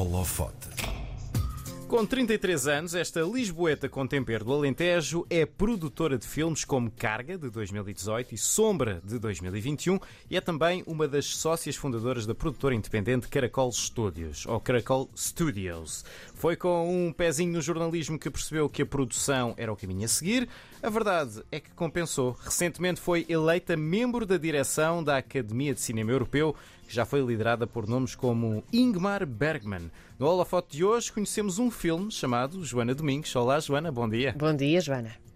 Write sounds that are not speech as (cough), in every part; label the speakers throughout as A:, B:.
A: holofote.
B: Com 33 anos, esta Lisboeta com tempero do Alentejo é produtora de filmes como Carga, de 2018, e Sombra, de 2021, e é também uma das sócias fundadoras da produtora independente Caracol Studios, ou Caracol Studios. Foi com um pezinho no jornalismo que percebeu que a produção era o caminho a seguir. A verdade é que compensou. Recentemente foi eleita membro da direção da Academia de Cinema Europeu, que já foi liderada por nomes como Ingmar Bergman. No holofote de hoje conhecemos um filme chamado Joana Domingos. Olá, Joana, bom dia.
C: Bom dia, Joana.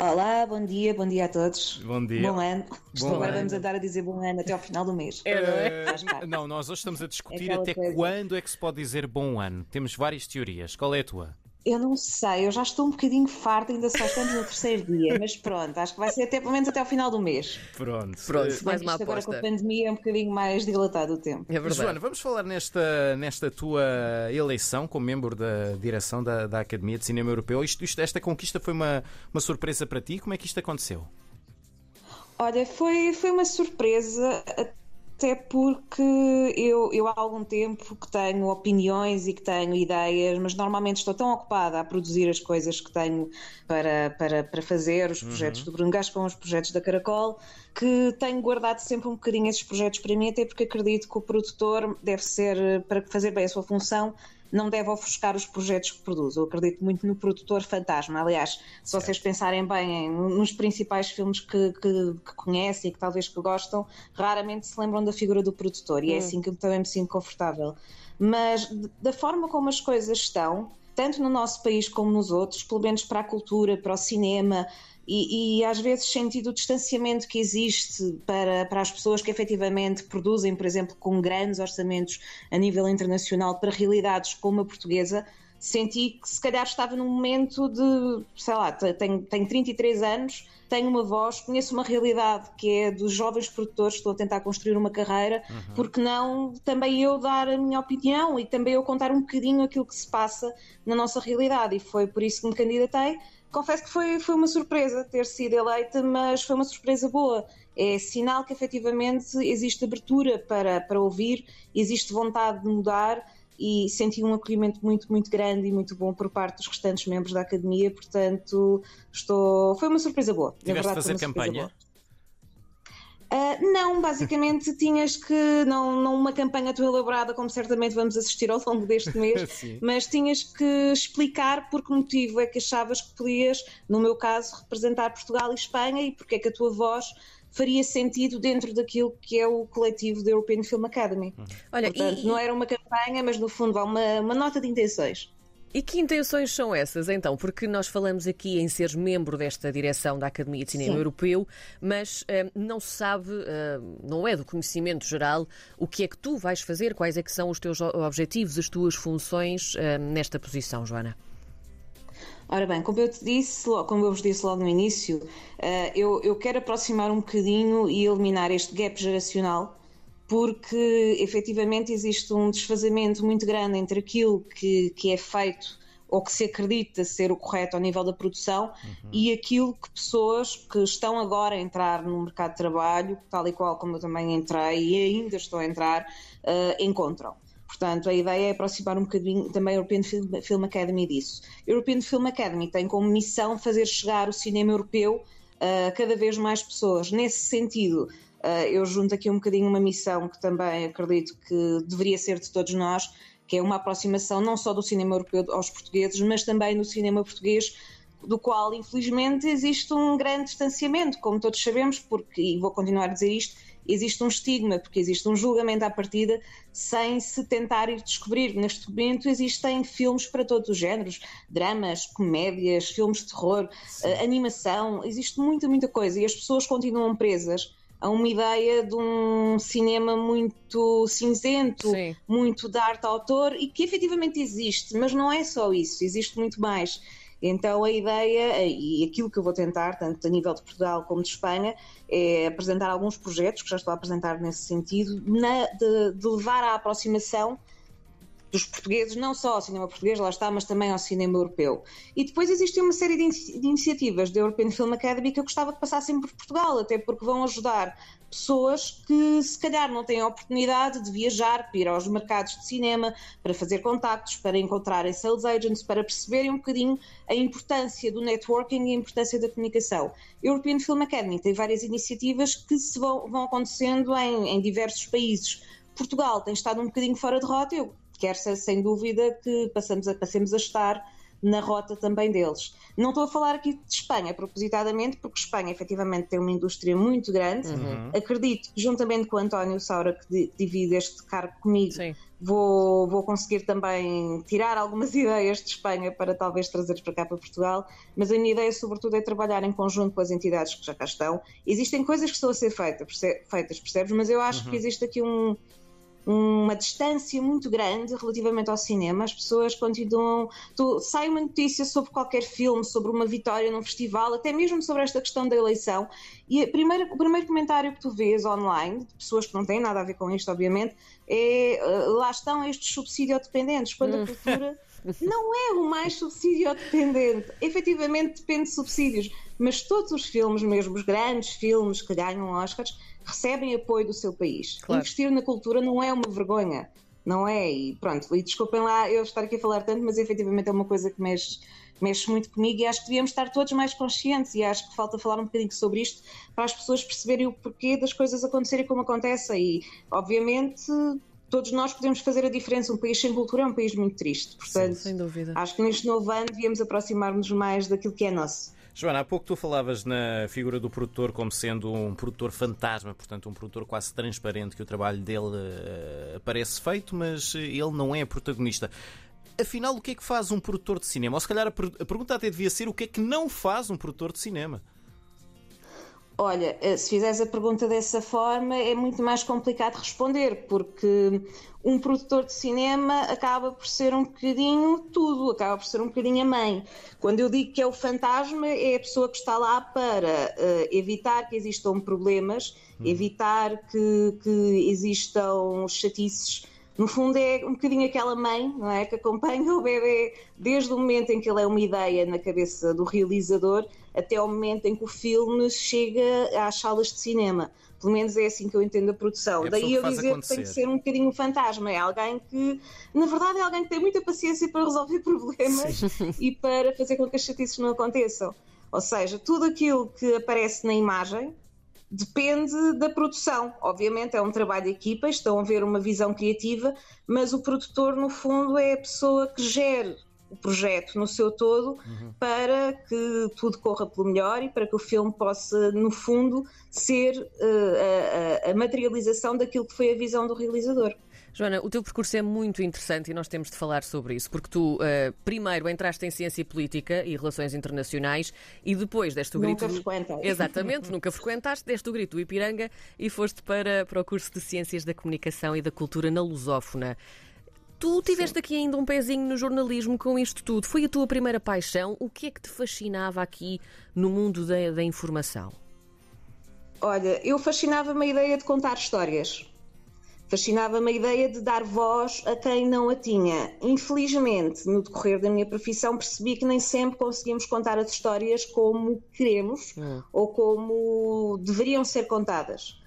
D: Olá, bom dia, bom dia a todos.
B: Bom dia.
D: Bom ano.
B: Bom
D: agora
B: ano.
D: vamos andar a dizer bom ano até ao final do mês.
B: Eh,
D: Faz parte.
B: não, nós hoje estamos a discutir
D: Aquela
B: até
D: coisa.
B: quando é que se pode dizer bom ano. Temos várias teorias. Qual é a tua?
D: Eu não sei, eu já estou um bocadinho farta, ainda só estamos no terceiro dia, mas pronto, acho que vai ser até pelo menos até ao final do mês.
B: Pronto.
C: Pronto. Mais uma
D: Isto agora com a
C: aposta.
D: pandemia é um bocadinho mais dilatado o tempo.
C: É verdade.
B: Joana, vamos falar nesta, nesta tua eleição como membro da direção da, da Academia de Cinema Europeu. Isto, isto- esta conquista foi uma, uma surpresa para ti? Como é que isto aconteceu?
D: Olha, foi, foi uma surpresa, até porque eu, eu há algum tempo que tenho opiniões e que tenho ideias, mas normalmente estou tão ocupada a produzir as coisas que tenho para, para, para fazer, os projetos do Bruno Gaspão, os projetos da Caracol, que tenho guardado sempre um bocadinho esses projetos para mim, até porque acredito que o produtor deve ser, para fazer bem a sua função, não deve ofuscar os projetos que produz. Eu acredito muito no produtor fantasma. Aliás, se vocês pensarem bem em- nos principais filmes que, que, que conhecem e que talvez que gostam, raramente se lembram da figura do produtor. E é assim que eu também me sinto confortável. Mas da forma como as coisas estão, tanto no nosso país como nos outros, pelo menos para a cultura, para o cinema, e, e às vezes sentido o distanciamento que existe para, para as pessoas que efetivamente produzem, por exemplo, com grandes orçamentos a nível internacional para realidades como a portuguesa, senti que se calhar estava num momento de, sei lá, te- tenho, tenho 33 anos, tenho uma voz, conheço uma realidade que é dos jovens produtores, estou a tentar construir uma carreira, porque não também eu dar a minha opinião e também eu contar um bocadinho aquilo que se passa na nossa realidade e foi por isso que me candidatei. Confesso que foi, foi uma surpresa ter sido eleita, mas foi uma surpresa boa. É sinal que efetivamente existe abertura para, para ouvir, existe vontade de mudar e senti um acolhimento muito, muito grande e muito bom por parte dos restantes membros da academia, portanto, estou... foi uma surpresa boa. Na
B: Tiveste
D: verdade, foi
B: fazer campanha?
D: Ah, não, basicamente tinhas que, não, não uma campanha tão elaborada como certamente vamos assistir ao longo deste (laughs) mês, mas tinhas que explicar por que motivo é que achavas que podias, no meu caso, representar Portugal e Espanha e porque é que a tua voz faria sentido dentro daquilo que é o coletivo da European Film Academy.
C: Olha,
D: Portanto,
C: e,
D: não era uma campanha, mas no fundo há uma, uma nota de intenções.
C: e que intenções são essas, então? Porque nós falamos aqui em seres membro desta direção da Academia de Cinema
D: Sim.
C: Europeu, mas eh, não se sabe, eh, não é do conhecimento geral, o que é que tu vais fazer, quais é que são os teus objetivos, as tuas funções eh, nesta posição, Joana?
D: Ora bem, como eu te disse, como eu vos disse logo no início, eh, eu, eu quero aproximar um bocadinho e eliminar este gap geracional, porque efetivamente existe um desfazamento muito grande entre aquilo que, que é feito ou que se acredita ser o correto ao nível da produção e aquilo que pessoas que estão agora a entrar no mercado de trabalho, tal e qual como eu também entrei e ainda estou a entrar, eh, encontram. Portanto, a ideia é aproximar um bocadinho também a European Film, Academy disso. A European Film Academy tem como missão fazer chegar o cinema europeu a cada vez mais pessoas. Nesse sentido, eh, eu junto aqui um bocadinho uma missão que também acredito que deveria ser de todos nós, que é uma aproximação não só do cinema europeu aos portugueses, mas também do cinema português do qual infelizmente existe um grande distanciamento, como todos sabemos, porque, e vou continuar a dizer isto, existe um estigma, porque existe um julgamento à partida sem se tentar ir descobrir. Neste momento existem filmes para todos os géneros, dramas, comédias, filmes de terror, eh, animação, existe muita, muita coisa e as pessoas continuam presas a uma ideia de um cinema muito cinzento,
C: Sim.
D: muito de arte autor e que efetivamente existe, mas não é só isso, existe muito mais. Então a ideia e aquilo que eu vou tentar, tanto a nível de Portugal como de Espanha, é apresentar alguns projetos que já estou a apresentar nesse sentido, na- de, de levar à aproximação dos portugueses, não só ao cinema português, lá está, mas também ao cinema europeu. E depois existe uma série de, in de iniciativas da European Film Academy que eu gostava que passassem por Portugal, até porque vão ajudar pessoas que se calhar não têm a oportunidade de viajar para ir aos mercados de cinema, para fazer contactos, para encontrarem sales agents, para perceberem um bocadinho a importância do networking e a importância da comunicação. A European Film Academy tem várias iniciativas que se vão, vão acontecendo em, em diversos países. Portugal tem estado um bocadinho fora de rota, eu quero ser sem dúvida que passamos a, passemos a estar na rota também deles. Não estou a falar aqui de Espanha propositadamente, porque Espanha efetivamente tem uma indústria muito grande. Uhum. Acredito que, juntamente com o António Saura, que divide este cargo comigo, vou, vou conseguir também tirar algumas (laughs) ideias de Espanha para talvez trazer para cá para Portugal. Mas a minha ideia, sobretudo, é trabalhar em conjunto com as entidades que já cá estão. Existem coisas que estão a ser feitas, feitas percebes? Mas eu acho uhum. que existe aqui um uma distância muito grande relativamente ao cinema. As pessoas continuam. Tu, sai uma notícia sobre qualquer filme, sobre uma vitória num festival, até mesmo sobre esta questão da eleição, e primeira, o primeiro comentário que tu vês online, de pessoas que não têm nada a ver com isto, obviamente, é eh, lá estão estes subsídio-dependentes, quando a hum. cultura. (laughs) não é o mais subsídio-dependente. Efetivamente depende de subsídios, mas todos os filmes, mesmo os grandes filmes que ganham Oscars, recebem apoio do seu país. Claro. Investir na cultura não é uma vergonha, não é? E pronto, e desculpem lá eu estar aqui a falar tanto, mas efetivamente é uma coisa que mexe, mexe muito comigo e acho que devíamos estar todos mais conscientes e acho que falta falar um bocadinho sobre isto para as pessoas perceberem o porquê das coisas acontecerem como acontecem e, obviamente, todos nós podemos fazer a diferença. Um país sem cultura é um país muito triste. Portanto,
C: Sim, sem dúvida.
D: acho que neste novo ano devíamos aproximar-nos mais daquilo que é nosso.
B: Joana, há pouco tu falavas na figura do produtor como sendo um produtor fantasma, portanto, um produtor quase transparente, que o trabalho dele uh, parece feito, mas ele não é protagonista. Afinal, o que é que faz um produtor de cinema? Ou se calhar a, per a pergunta até devia ser o que é que não faz um produtor de cinema?
D: Olha, eh, se fizeres a pergunta dessa forma, é muito mais complicado responder, porque um produtor de cinema acaba por ser um bocadinho tudo, acaba por ser um bocadinho a mãe. Quando eu digo que é o fantasma, é a pessoa que está lá para uh, evitar que existam problemas, hum. evitar que, que existam chatices no fundo é um bocadinho aquela mãe, não é, que acompanha o bebê desde o momento em que ele é uma ideia na cabeça do realizador até ao momento em que o filme chega às salas de cinema. Pelo menos é assim que eu entendo a produção.
B: É
D: Daí
B: eu
D: dizer
B: acontecer.
D: que tem que ser um bocadinho um fantasma. É alguém que, na verdade, é alguém que tem muita paciência para resolver (laughs) problemas e para fazer com que as chatices não aconteçam. Ou seja, tudo aquilo que aparece na imagem depende da produção. Obviamente é um trabalho de equipa, estão a ver uma visão criativa, mas o produtor, no fundo, é a pessoa que gere o projeto no seu todo uhum. para que tudo corra pelo melhor e para que o filme possa, no fundo, ser uh, a, a materialização daquilo que foi a visão do realizador.
C: Joana, o teu percurso é muito interessante e nós temos de falar sobre isso, porque tu uh, primeiro entraste em Ciência Política e Relações Internacionais e depois deste o grito.
D: Nunca frequentei.
C: Exatamente, (laughs) nunca frequentaste, deste o grito do Ipiranga e foste para, para o curso de Ciências da Comunicação e da Cultura na Lusófona. Tu tiveste Sim. aqui ainda um pezinho no jornalismo com isto tudo. Foi a tua primeira paixão? O que é que te fascinava aqui no mundo da, da informação?
D: Olha, eu fascinava-me a ideia de contar histórias. Fascinava-me a ideia de dar voz a quem não a tinha. Infelizmente, no decorrer da minha profissão, percebi que nem sempre conseguimos contar as histórias como queremos hum. ou como deveriam ser contadas.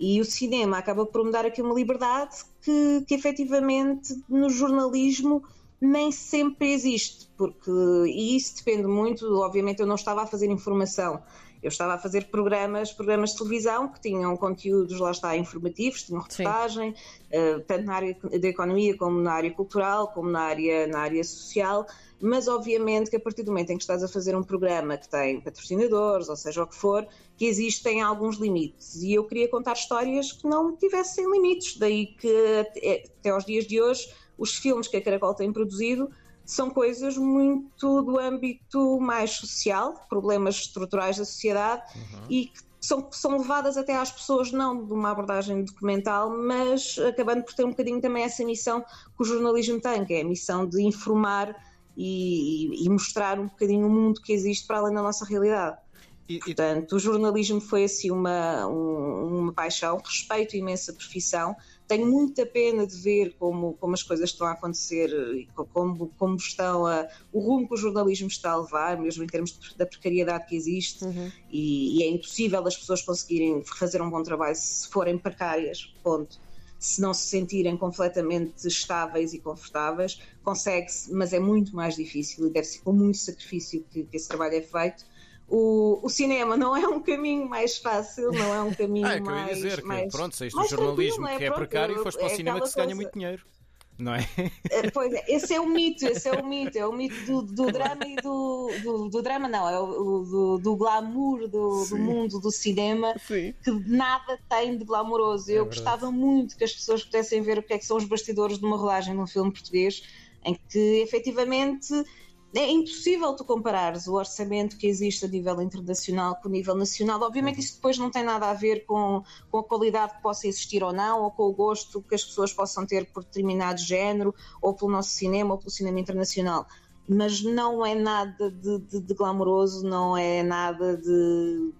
D: E o cinema acaba por me dar aqui uma liberdade que, que efetivamente no jornalismo nem sempre existe, porque e isso depende muito, obviamente eu não estava a fazer informação, eu estava a fazer programas, programas de televisão que tinham conteúdos, lá está, informativos, tinham reportagem, uh, tanto na área da economia como na área cultural, como na área, na área social, mas obviamente que a partir do momento em que estás a fazer um programa que tem patrocinadores, ou seja o que for, que existem alguns limites. E eu queria contar histórias que não tivessem limites, daí que até aos dias de hoje os filmes que a Caracol tem produzido são coisas muito do âmbito mais social, problemas estruturais da sociedade uhum. e que são, são levadas até às pessoas, não de uma abordagem documental, mas acabando por ter um bocadinho também essa missão que o jornalismo tem, que é a missão de informar e, e mostrar um bocadinho o mundo que existe para além da nossa realidade. E, Portanto, o jornalismo foi assim uma, um, uma paixão, respeito imensa profissão, tenho muita pena de ver como, como as coisas estão a acontecer e como, como estão a, o rumo que o jornalismo está a levar, mesmo em termos de, da precariedade que existe, uhum. e, e, é impossível as pessoas conseguirem fazer um bom trabalho se forem precárias, ponto. Se não se sentirem completamente estáveis e confortáveis, consegue-se, mas é muito mais difícil e deve ser com muito sacrifício que, que esse trabalho é feito o, o, cinema não é um caminho mais fácil, não é um caminho (laughs)
B: ah, é
D: mais.
B: Que eu ia dizer
D: mais,
B: que, pronto, saíste do jornalismo é? que é pronto, precário e foste para o é cinema que se ganha muito dinheiro. Não é?
D: é? Pois é, esse é o mito, esse é o mito, é o mito do, do drama e do, do, do, drama, não, é o do, do glamour do, do, mundo do cinema Sim. que nada tem de glamouroso. Eu gostava muito que as pessoas pudessem ver o que é que são os bastidores de uma rolagem de um filme português em que efetivamente é impossível tu comparares o orçamento que existe a nível internacional com o nível nacional. Obviamente uhum. isso depois não tem nada a ver com, com a qualidade que possa existir ou não, ou com o gosto que as pessoas possam ter por determinado género, ou pelo nosso cinema, ou pelo cinema internacional. Mas não é nada de, de, de glamouroso, não é nada de...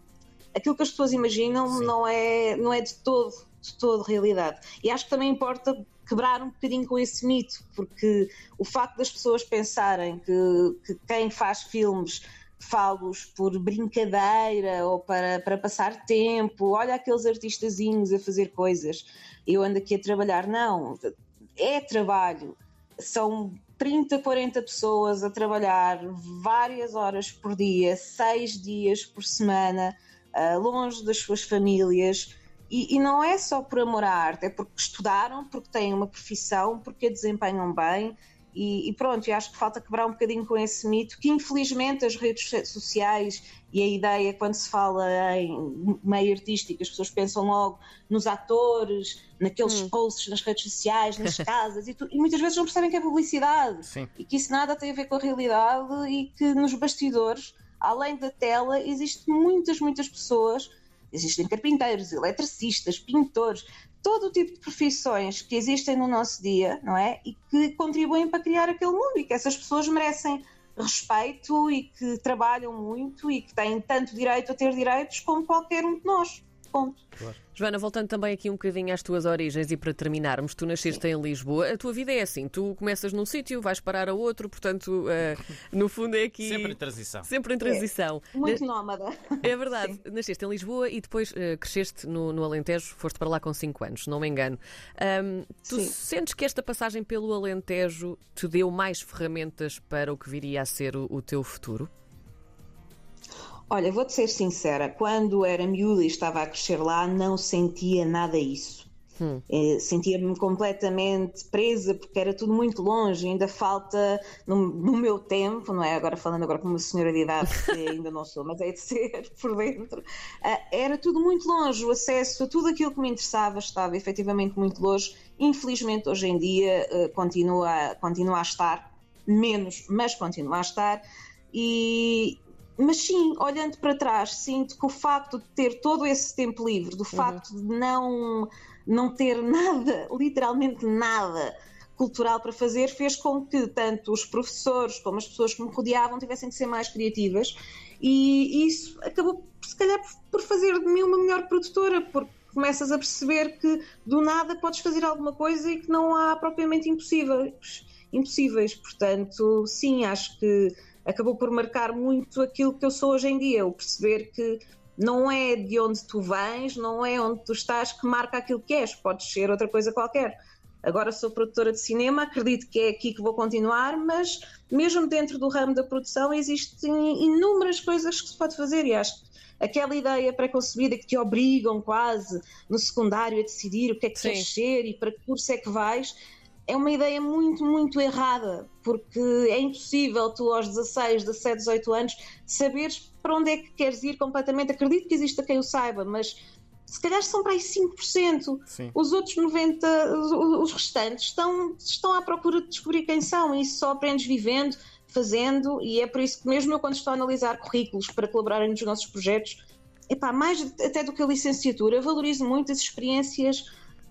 D: Aquilo que as pessoas imaginam não é, não é de todo, de todo realidade. E acho que também importa quebrar um bocadinho com esse mito, porque o facto das pessoas pensarem que, que quem faz filmes fá-los por brincadeira ou para, para passar tempo, olha aqueles artistazinhos a fazer coisas, eu ando aqui a trabalhar. Não, é trabalho. São 30, 40 pessoas a trabalhar várias horas por dia, seis dias por semana, ah, longe das suas famílias e, e, não é só por amor à arte, é porque estudaram, porque têm uma profissão, porque a desempenham bem. E, e pronto, eu acho que falta quebrar um bocadinho com esse mito, que infelizmente as redes sociais e a ideia, quando se fala em meio artístico, as pessoas pensam logo nos atores, naqueles hum. posts nas redes sociais, nas (laughs) casas, e, tu, e, muitas vezes não percebem que é publicidade
B: Sim.
D: e que isso nada tem a ver com a realidade e que nos bastidores, além da tela, existem muitas, muitas pessoas Existem carpinteiros, eletricistas, pintores, todo o tipo de profissões que existem no nosso dia, não é? E que contribuem para criar aquele mundo e que essas pessoas merecem respeito e que trabalham muito e que têm tanto direito a ter direitos como qualquer um de nós. Ponto.
C: Claro. Joana, voltando também aqui um bocadinho às tuas origens e para terminarmos, tu nasceste Sim. em Lisboa, a tua vida é assim, tu começas num sítio, vais parar a outro, portanto, uh, (laughs) no fundo é aqui...
B: Sempre em transição.
C: Sempre em transição.
D: É, muito nómada.
C: É verdade, (laughs) Sim. nasceste em Lisboa e depois uh, cresceste no, no, Alentejo, foste para lá com 5 anos, não me engano. Um, tu Sim. sentes que esta passagem pelo Alentejo te deu mais ferramentas para o que viria a ser o, o teu futuro?
D: Olha, vou-te ser sincera, quando era miúda e estava a crescer lá, não sentia nada isso. Hum. É, sentia-me completamente presa porque era tudo muito longe, ainda falta no, no, meu tempo, não é? Agora falando agora como uma senhora de idade, que (laughs) ainda não sou, mas é de ser (laughs) por dentro. Uh, era tudo muito longe, o acesso a tudo aquilo que me interessava estava efetivamente muito longe. Infelizmente hoje em dia uh, continua, continua a estar, menos, mas continua a estar. E, mas sim, olhando para trás, sinto que o facto de ter todo esse tempo livre, do uhum. facto de não, não ter (laughs) nada, literalmente nada cultural para fazer, fez com que tanto os professores como as pessoas que me rodeavam tivessem de ser mais criativas e isso acabou, se calhar, por fazer de mim uma melhor produtora, porque começas a perceber que do nada podes fazer alguma coisa e que não há propriamente impossíveis. impossíveis. Portanto, sim, acho que acabou por marcar muito aquilo que eu sou hoje em dia, o perceber que não é de onde tu vens, não é onde tu estás que marca aquilo que és, podes ser outra coisa qualquer. Agora sou produtora de cinema, acredito que é aqui que vou continuar, mas mesmo dentro do ramo da produção existem inúmeras coisas que se pode fazer e acho que aquela ideia pré-concebida que te obrigam quase no secundário a decidir o que é que Sim. queres ser e para que curso é que vais, é uma ideia muito, muito errada, porque é impossível tu aos 16, 17, 18 anos saberes para onde é que queres ir completamente. Acredito que exista quem o saiba, mas se calhar são para aí 5%. Sim. Os outros 90%, os restantes, estão, estão à procura de descobrir quem são e isso só aprendes vivendo, fazendo, e é por isso que mesmo eu quando estou a analisar currículos para colaborarem nos nossos projetos, epá, mais até do que a licenciatura, valorizo muito as experiências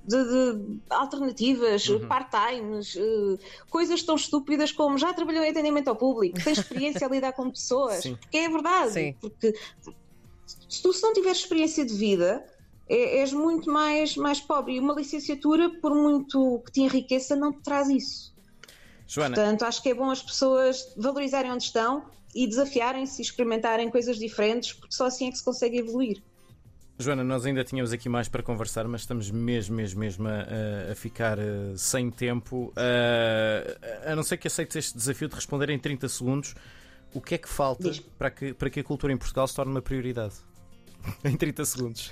D: de, de alternativas, uhum. part-times, uh, coisas tão estúpidas como já trabalhou em atendimento ao público, tem experiência a lidar com pessoas, Sim. porque é verdade. Sim. Porque se tu se não tiveres experiência de vida, é, és muito mais, mais pobre. E uma licenciatura, por muito que te enriqueça, não te traz isso. Joana. Portanto, acho que é bom as pessoas valorizarem onde estão e desafiarem-se e experimentarem coisas diferentes, porque só assim é que se consegue evoluir.
B: Joana, nós ainda tínhamos aqui mais para conversar, mas estamos mesmo, mesmo, mesmo a, a ficar uh, sem tempo. Uh, a não ser que aceites este desafio de responder em 30 segundos, o que é que falta para que, para que a cultura em Portugal se torne uma prioridade? (laughs) em 30 segundos.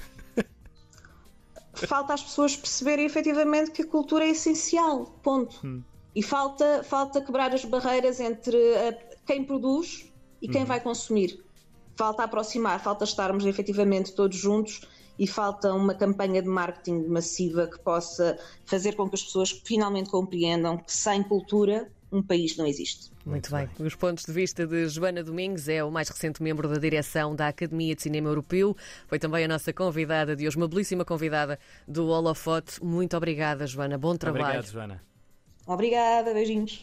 D: Falta as pessoas perceberem efetivamente que a cultura é essencial, ponto. Hum. E falta, falta quebrar as barreiras entre a, quem produz e quem hum. vai consumir falta aproximar, falta estarmos efetivamente todos juntos e falta uma campanha de marketing massiva que possa fazer com que as pessoas finalmente compreendam que sem cultura um país não existe.
C: Muito bem. Os pontos de vista de Joana Domingues é o mais recente membro da direção da Academia de Cinema Europeu. Foi também a nossa convidada de hoje, uma belíssima convidada do Holofote. Muito obrigada, Joana. Bom trabalho.
B: Obrigado, Joana.
D: Obrigada, beijinhos.